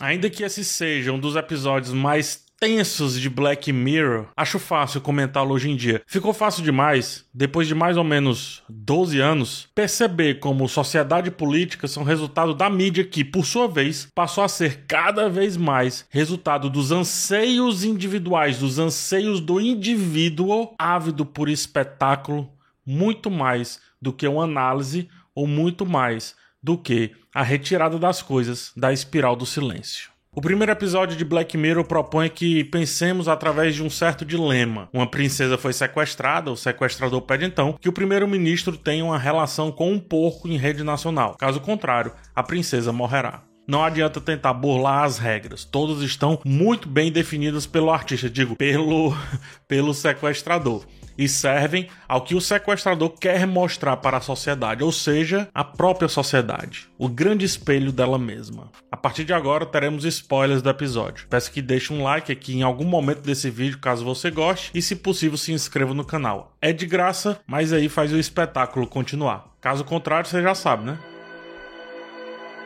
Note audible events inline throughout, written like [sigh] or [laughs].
Ainda que esse seja um dos episódios mais tensos de Black Mirror, acho fácil comentá-lo hoje em dia. Ficou fácil demais, depois de mais ou menos 12 anos, perceber como sociedade e política são resultado da mídia que, por sua vez, passou a ser cada vez mais resultado dos anseios individuais, dos anseios do indivíduo ávido por espetáculo, muito mais do que uma análise ou muito mais do que a retirada das coisas da espiral do silêncio. O primeiro episódio de Black Mirror propõe que pensemos através de um certo dilema. Uma princesa foi sequestrada, o sequestrador pede então que o primeiro-ministro tenha uma relação com um porco em rede nacional. Caso contrário, a princesa morrerá. Não adianta tentar burlar as regras. Todas estão muito bem definidas pelo artista, digo, pelo [laughs] pelo sequestrador e servem ao que o sequestrador quer mostrar para a sociedade, ou seja, a própria sociedade, o grande espelho dela mesma. A partir de agora teremos spoilers do episódio. Peço que deixe um like aqui em algum momento desse vídeo, caso você goste, e se possível se inscreva no canal. É de graça, mas aí faz o espetáculo continuar. Caso contrário, você já sabe, né?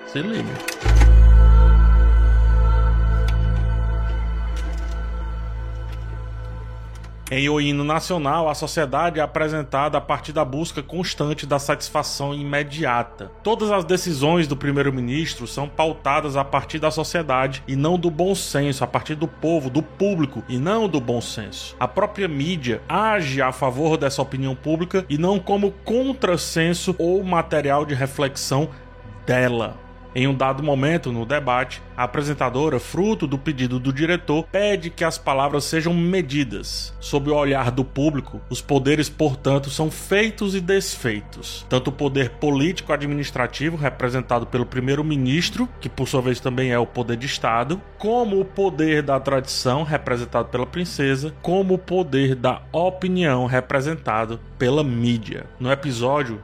Se liga. Em O Hino Nacional, a sociedade é apresentada a partir da busca constante da satisfação imediata. Todas as decisões do primeiro-ministro são pautadas a partir da sociedade e não do bom senso, a partir do povo, do público e não do bom senso. A própria mídia age a favor dessa opinião pública e não como contrassenso ou material de reflexão dela. Em um dado momento no debate, a apresentadora, fruto do pedido do diretor, pede que as palavras sejam medidas. Sob o olhar do público, os poderes, portanto, são feitos e desfeitos. Tanto o poder político-administrativo, representado pelo primeiro-ministro, que por sua vez também é o poder de Estado, como o poder da tradição, representado pela princesa, como o poder da opinião, representado pela mídia. No episódio,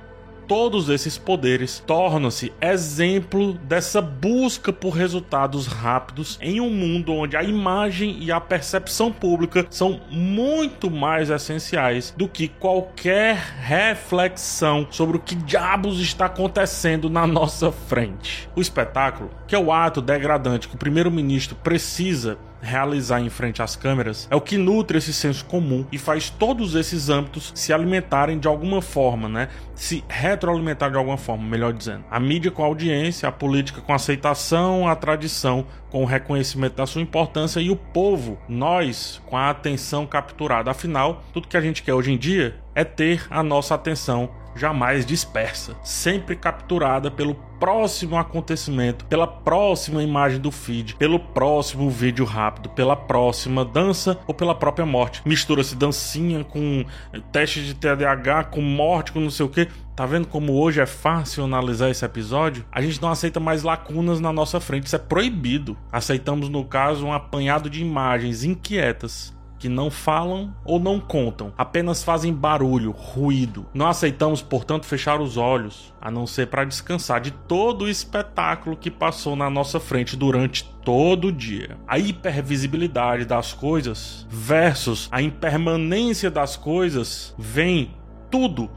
todos esses poderes tornam-se exemplo dessa busca por resultados rápidos em um mundo onde a imagem e a percepção pública são muito mais essenciais do que qualquer reflexão sobre o que diabos está acontecendo na nossa frente. O espetáculo, que é o ato degradante que o primeiro-ministro precisa realizar em frente às câmeras é o que nutre esse senso comum e faz todos esses âmbitos se alimentarem de alguma forma, né? Se retroalimentar de alguma forma, melhor dizendo. A mídia com a audiência, a política com a aceitação, a tradição com o reconhecimento da sua importância e o povo, nós, com a atenção capturada. Afinal, tudo que a gente quer hoje em dia é ter a nossa atenção jamais dispersa, sempre capturada pelo próximo acontecimento, pela próxima imagem do feed, pelo próximo vídeo rápido, pela próxima dança ou pela própria morte. Mistura-se dancinha com teste de TDAH, com morte, com não sei o que. Tá vendo como hoje é fácil analisar esse episódio? A gente não aceita mais lacunas na nossa frente, isso é proibido. Aceitamos, no caso, um apanhado de imagens inquietas que não falam ou não contam, apenas fazem barulho, ruído. Não aceitamos, portanto, fechar os olhos, a não ser para descansar de todo o espetáculo que passou na nossa frente durante todo o dia. A hipervisibilidade das coisas versus a impermanência das coisas vem tudo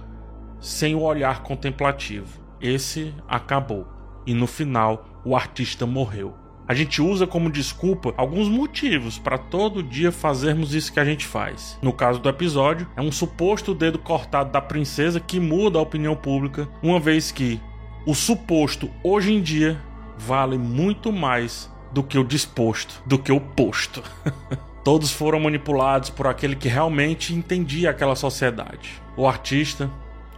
sem o olhar contemplativo. Esse acabou. E no final, o artista morreu. A gente usa como desculpa alguns motivos para todo dia fazermos isso que a gente faz. No caso do episódio, é um suposto dedo cortado da princesa que muda a opinião pública, uma vez que o suposto hoje em dia vale muito mais do que o disposto, do que o posto. [laughs] Todos foram manipulados por aquele que realmente entendia aquela sociedade. O artista,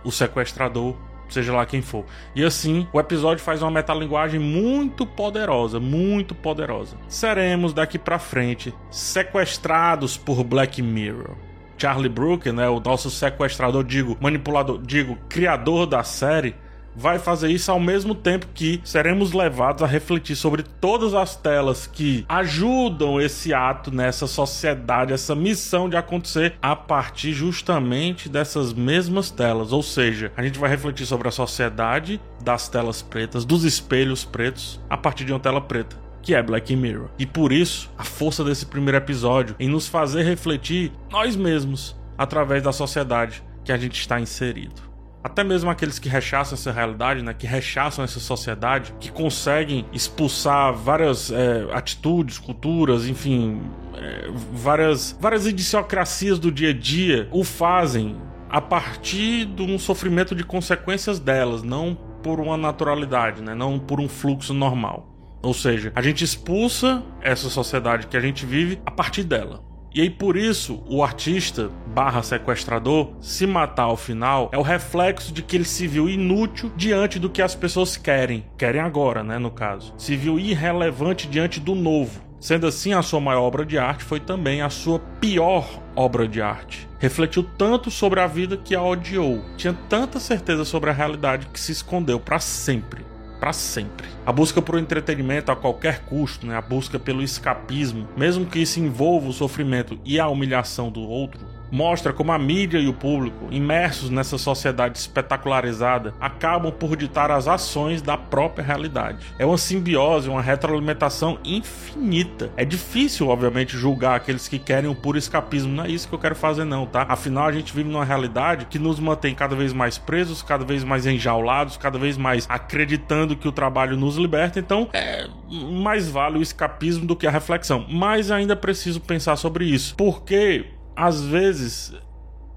o sequestrador, seja lá quem for. E assim, o episódio faz uma metalinguagem muito poderosa, muito poderosa. Seremos daqui para frente sequestrados por Black Mirror. Charlie Brooker, né, o nosso sequestrador, digo, manipulador, digo, criador da série, vai fazer isso ao mesmo tempo que seremos levados a refletir sobre todas as telas que ajudam esse ato nessa sociedade, essa missão de acontecer a partir justamente dessas mesmas telas. Ou seja, a gente vai refletir sobre a sociedade das telas pretas, dos espelhos pretos, a partir de uma tela preta que é Black Mirror. E por isso, a força desse primeiro episódio em nos fazer refletir nós mesmos através da sociedade que a gente está inserido. Até mesmo aqueles que rechaçam essa realidade, né, que rechaçam essa sociedade, que conseguem expulsar várias é, atitudes, culturas, enfim, é, várias, várias idiosincrasias do dia a dia, o fazem a partir de um sofrimento de consequências delas, não por uma naturalidade, né, não por um fluxo normal. Ou seja, a gente expulsa essa sociedade que a gente vive a partir dela. E aí por isso o artista barra sequestrador se matar ao final é o reflexo de que ele se viu inútil diante do que as pessoas querem. Querem agora, né, no caso. Se viu irrelevante diante do novo. Sendo assim, a sua maior obra de arte foi também a sua pior obra de arte. Refletiu tanto sobre a vida que a odiou. Tinha tanta certeza sobre a realidade que se escondeu para sempre para sempre. A busca por entretenimento a qualquer custo, né? a busca pelo escapismo, mesmo que isso envolva o sofrimento e a humilhação do outro, mostra como a mídia e o público, imersos nessa sociedade espetacularizada, acabam por ditar as ações da própria realidade. É uma simbiose, uma retroalimentação infinita. É difícil, obviamente, julgar aqueles que querem o puro escapismo. Não é isso que eu quero fazer, não, tá? Afinal, a gente vive numa realidade que nos mantém cada vez mais presos, cada vez mais enjaulados, cada vez mais acreditando que o trabalho nos liberta. Então, é mais vale o escapismo do que a reflexão. Mas ainda preciso pensar sobre isso. Porque às vezes,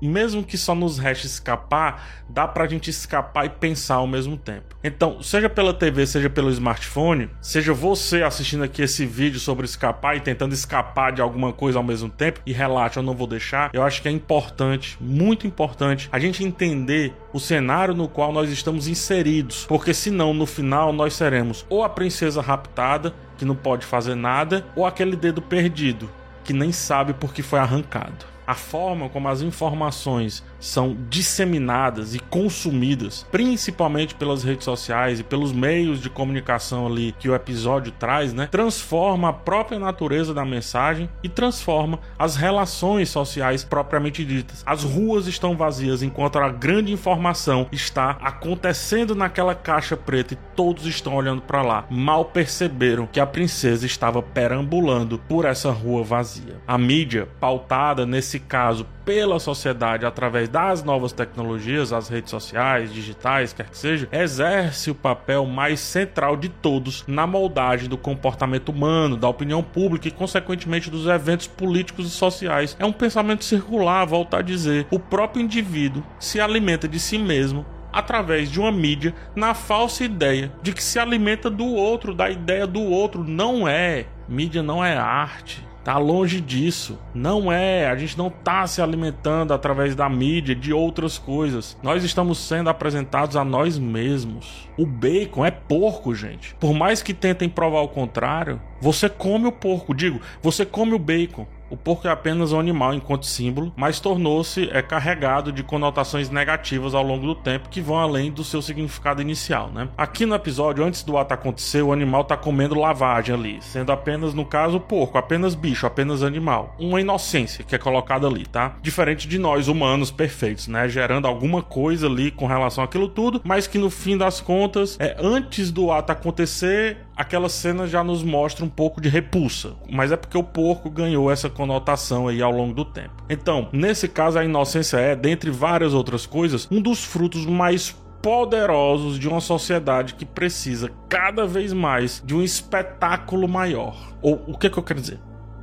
mesmo que só nos reste escapar, dá pra gente escapar e pensar ao mesmo tempo. Então, seja pela TV, seja pelo smartphone, seja você assistindo aqui esse vídeo sobre escapar e tentando escapar de alguma coisa ao mesmo tempo, e relaxa, eu não vou deixar, eu acho que é importante, muito importante, a gente entender o cenário no qual nós estamos inseridos, porque senão no final nós seremos ou a princesa raptada, que não pode fazer nada, ou aquele dedo perdido, que nem sabe por que foi arrancado. A forma como as informações são disseminadas e consumidas, principalmente pelas redes sociais e pelos meios de comunicação ali que o episódio traz, né? Transforma a própria natureza da mensagem e transforma as relações sociais propriamente ditas. As ruas estão vazias enquanto a grande informação está acontecendo naquela caixa preta e todos estão olhando para lá. Mal perceberam que a princesa estava perambulando por essa rua vazia. A mídia, pautada nesse caso pela sociedade através das novas tecnologias, as redes sociais, digitais, quer que seja, exerce o papel mais central de todos na moldagem do comportamento humano, da opinião pública e, consequentemente, dos eventos políticos e sociais. É um pensamento circular, volto a dizer. O próprio indivíduo se alimenta de si mesmo através de uma mídia na falsa ideia de que se alimenta do outro, da ideia do outro. Não é. Mídia não é arte. Tá longe disso. Não é. A gente não tá se alimentando através da mídia de outras coisas. Nós estamos sendo apresentados a nós mesmos. O bacon é porco, gente. Por mais que tentem provar o contrário, você come o porco. Digo, você come o bacon. O porco é apenas um animal enquanto símbolo, mas tornou-se é, carregado de conotações negativas ao longo do tempo que vão além do seu significado inicial. Né? Aqui no episódio, antes do ato acontecer, o animal está comendo lavagem ali, sendo apenas, no caso, porco, apenas bicho, apenas animal. Uma inocência que é colocada ali, tá? Diferente de nós, humanos perfeitos, né? Gerando alguma coisa ali com relação àquilo tudo, mas que no fim das contas, é, antes do ato acontecer, aquela cena já nos mostra um pouco de repulsa. Mas é porque o porco ganhou essa conotação aí ao longo do tempo. Então, nesse caso, a inocência é, dentre várias outras coisas, um dos frutos mais poderosos de uma sociedade que precisa cada vez mais de um espetáculo maior. Ou o que, que eu quero dizer?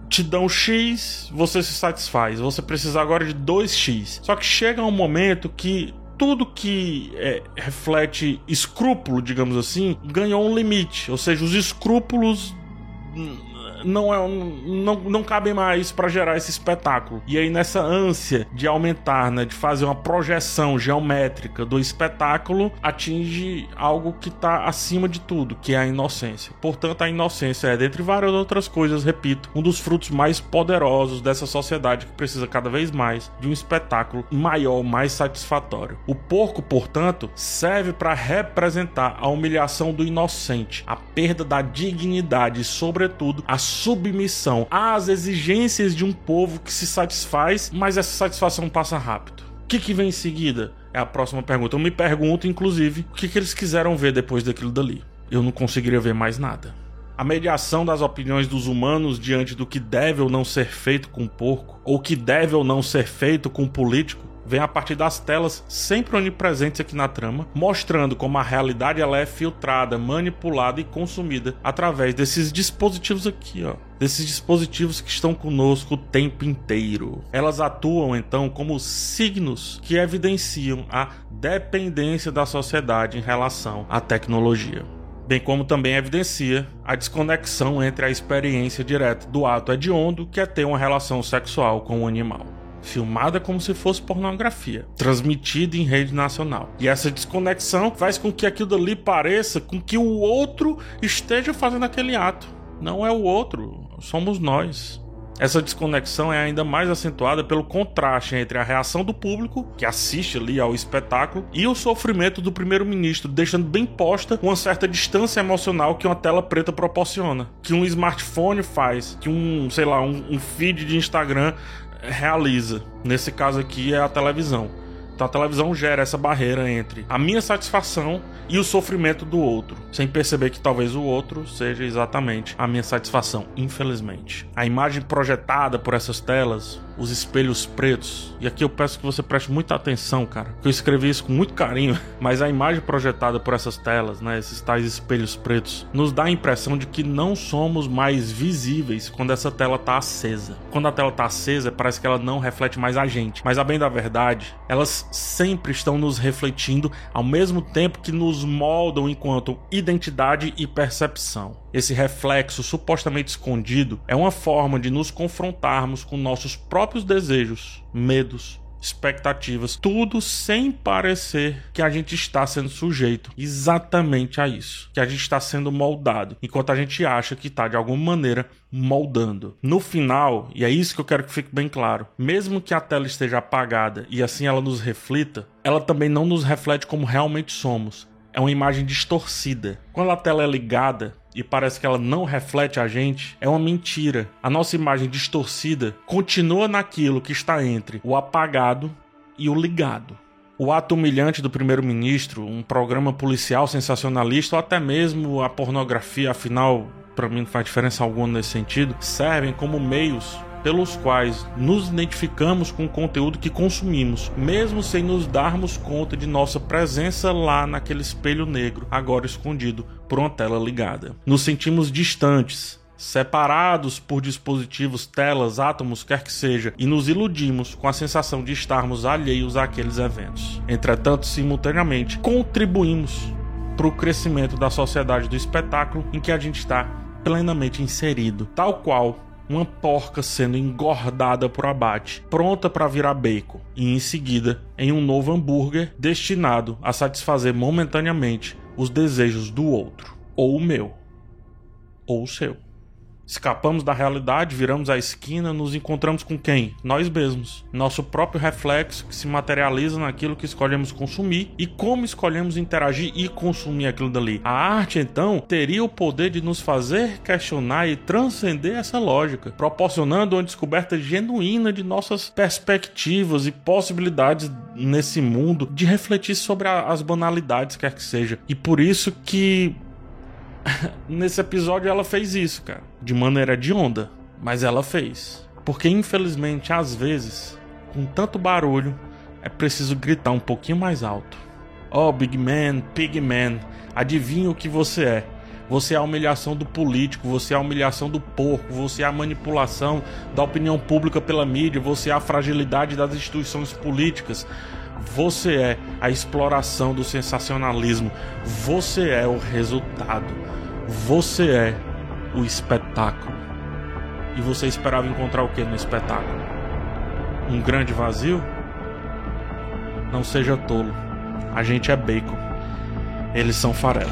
te dão X, você se satisfaz. Você precisa agora de 2X. Só que chega um momento que tudo que é, reflete escrúpulo, digamos assim, ganhou um limite. Ou seja, os escrúpulos não, é, não, não cabem mais para gerar esse espetáculo. E aí, nessa ânsia de aumentar, né, de fazer uma projeção geométrica do espetáculo, atinge algo que está acima de tudo, que é a inocência. Portanto, a inocência é, dentre várias outras coisas, repito, um dos frutos mais poderosos dessa sociedade que precisa cada vez mais de um espetáculo maior, mais satisfatório. O porco, portanto, serve para representar a humilhação do inocente, a perda da dignidade e, sobretudo, a submissão às exigências de um povo que se satisfaz, mas essa satisfação passa rápido. O que, que vem em seguida? É a próxima pergunta. Eu me pergunto, inclusive, o que, que eles quiseram ver depois daquilo dali. Eu não conseguiria ver mais nada. A mediação das opiniões dos humanos diante do que deve ou não ser feito com o porco, ou que deve ou não ser feito com o político, vem a partir das telas sempre onipresentes aqui na trama, mostrando como a realidade ela é filtrada, manipulada e consumida através desses dispositivos aqui, ó. Desses dispositivos que estão conosco o tempo inteiro. Elas atuam então como signos que evidenciam a dependência da sociedade em relação à tecnologia bem como também evidencia a desconexão entre a experiência direta do ato hediondo, que é ter uma relação sexual com o animal. Filmada como se fosse pornografia, transmitida em rede nacional. E essa desconexão faz com que aquilo ali pareça com que o outro esteja fazendo aquele ato. Não é o outro, somos nós. Essa desconexão é ainda mais acentuada pelo contraste entre a reação do público, que assiste ali ao espetáculo, e o sofrimento do primeiro-ministro, deixando bem posta uma certa distância emocional que uma tela preta proporciona, que um smartphone faz, que um, sei lá, um, um feed de Instagram realiza. Nesse caso aqui é a televisão. Então a televisão gera essa barreira entre a minha satisfação e o sofrimento do outro, sem perceber que talvez o outro seja exatamente a minha satisfação, infelizmente. A imagem projetada por essas telas, os espelhos pretos, e aqui eu peço que você preste muita atenção, cara, que eu escrevi isso com muito carinho, [laughs] mas a imagem projetada por essas telas, né, esses tais espelhos pretos, nos dá a impressão de que não somos mais visíveis quando essa tela tá acesa. Quando a tela tá acesa, parece que ela não reflete mais a gente, mas a bem da verdade, elas sempre estão nos refletindo ao mesmo tempo que nos moldam enquanto identidade e percepção. Esse reflexo supostamente escondido é uma forma de nos confrontarmos com nossos próprios desejos, medos, expectativas, tudo sem parecer que a gente está sendo sujeito exatamente a isso, que a gente está sendo moldado, enquanto a gente acha que está de alguma maneira moldando. No final, e é isso que eu quero que fique bem claro, mesmo que a tela esteja apagada e assim ela nos reflita, ela também não nos reflete como realmente somos. É uma imagem distorcida. Quando a tela é ligada, e parece que ela não reflete a gente, é uma mentira. A nossa imagem distorcida continua naquilo que está entre o apagado e o ligado. O ato humilhante do primeiro-ministro, um programa policial sensacionalista ou até mesmo a pornografia, afinal, para mim não faz diferença alguma nesse sentido, servem como meios pelos quais nos identificamos com o conteúdo que consumimos, mesmo sem nos darmos conta de nossa presença lá naquele espelho negro, agora escondido por uma tela ligada. Nos sentimos distantes, separados por dispositivos, telas, átomos, quer que seja, e nos iludimos com a sensação de estarmos alheios àqueles eventos. Entretanto, simultaneamente, contribuímos para o crescimento da sociedade do espetáculo em que a gente está plenamente inserido, tal qual uma porca sendo engordada por abate, pronta para virar bacon, e em seguida em um novo hambúrguer destinado a satisfazer momentaneamente os desejos do outro, ou o meu, ou o seu. Escapamos da realidade, viramos a esquina, nos encontramos com quem? Nós mesmos. Nosso próprio reflexo que se materializa naquilo que escolhemos consumir e como escolhemos interagir e consumir aquilo dali. A arte, então, teria o poder de nos fazer questionar e transcender essa lógica, proporcionando uma descoberta genuína de nossas perspectivas e possibilidades nesse mundo de refletir sobre as banalidades, quer que seja. E por isso que [laughs] nesse episódio ela fez isso, cara. De maneira de onda. Mas ela fez. Porque infelizmente, às vezes, com tanto barulho, é preciso gritar um pouquinho mais alto. Oh, Big Man, Pig Man, adivinha o que você é. Você é a humilhação do político, você é a humilhação do porco, você é a manipulação da opinião pública pela mídia, você é a fragilidade das instituições políticas. Você é a exploração do sensacionalismo. Você é o resultado. Você é o espetáculo. E você esperava encontrar o que no espetáculo? Um grande vazio? Não seja tolo. A gente é bacon. Eles são farelo.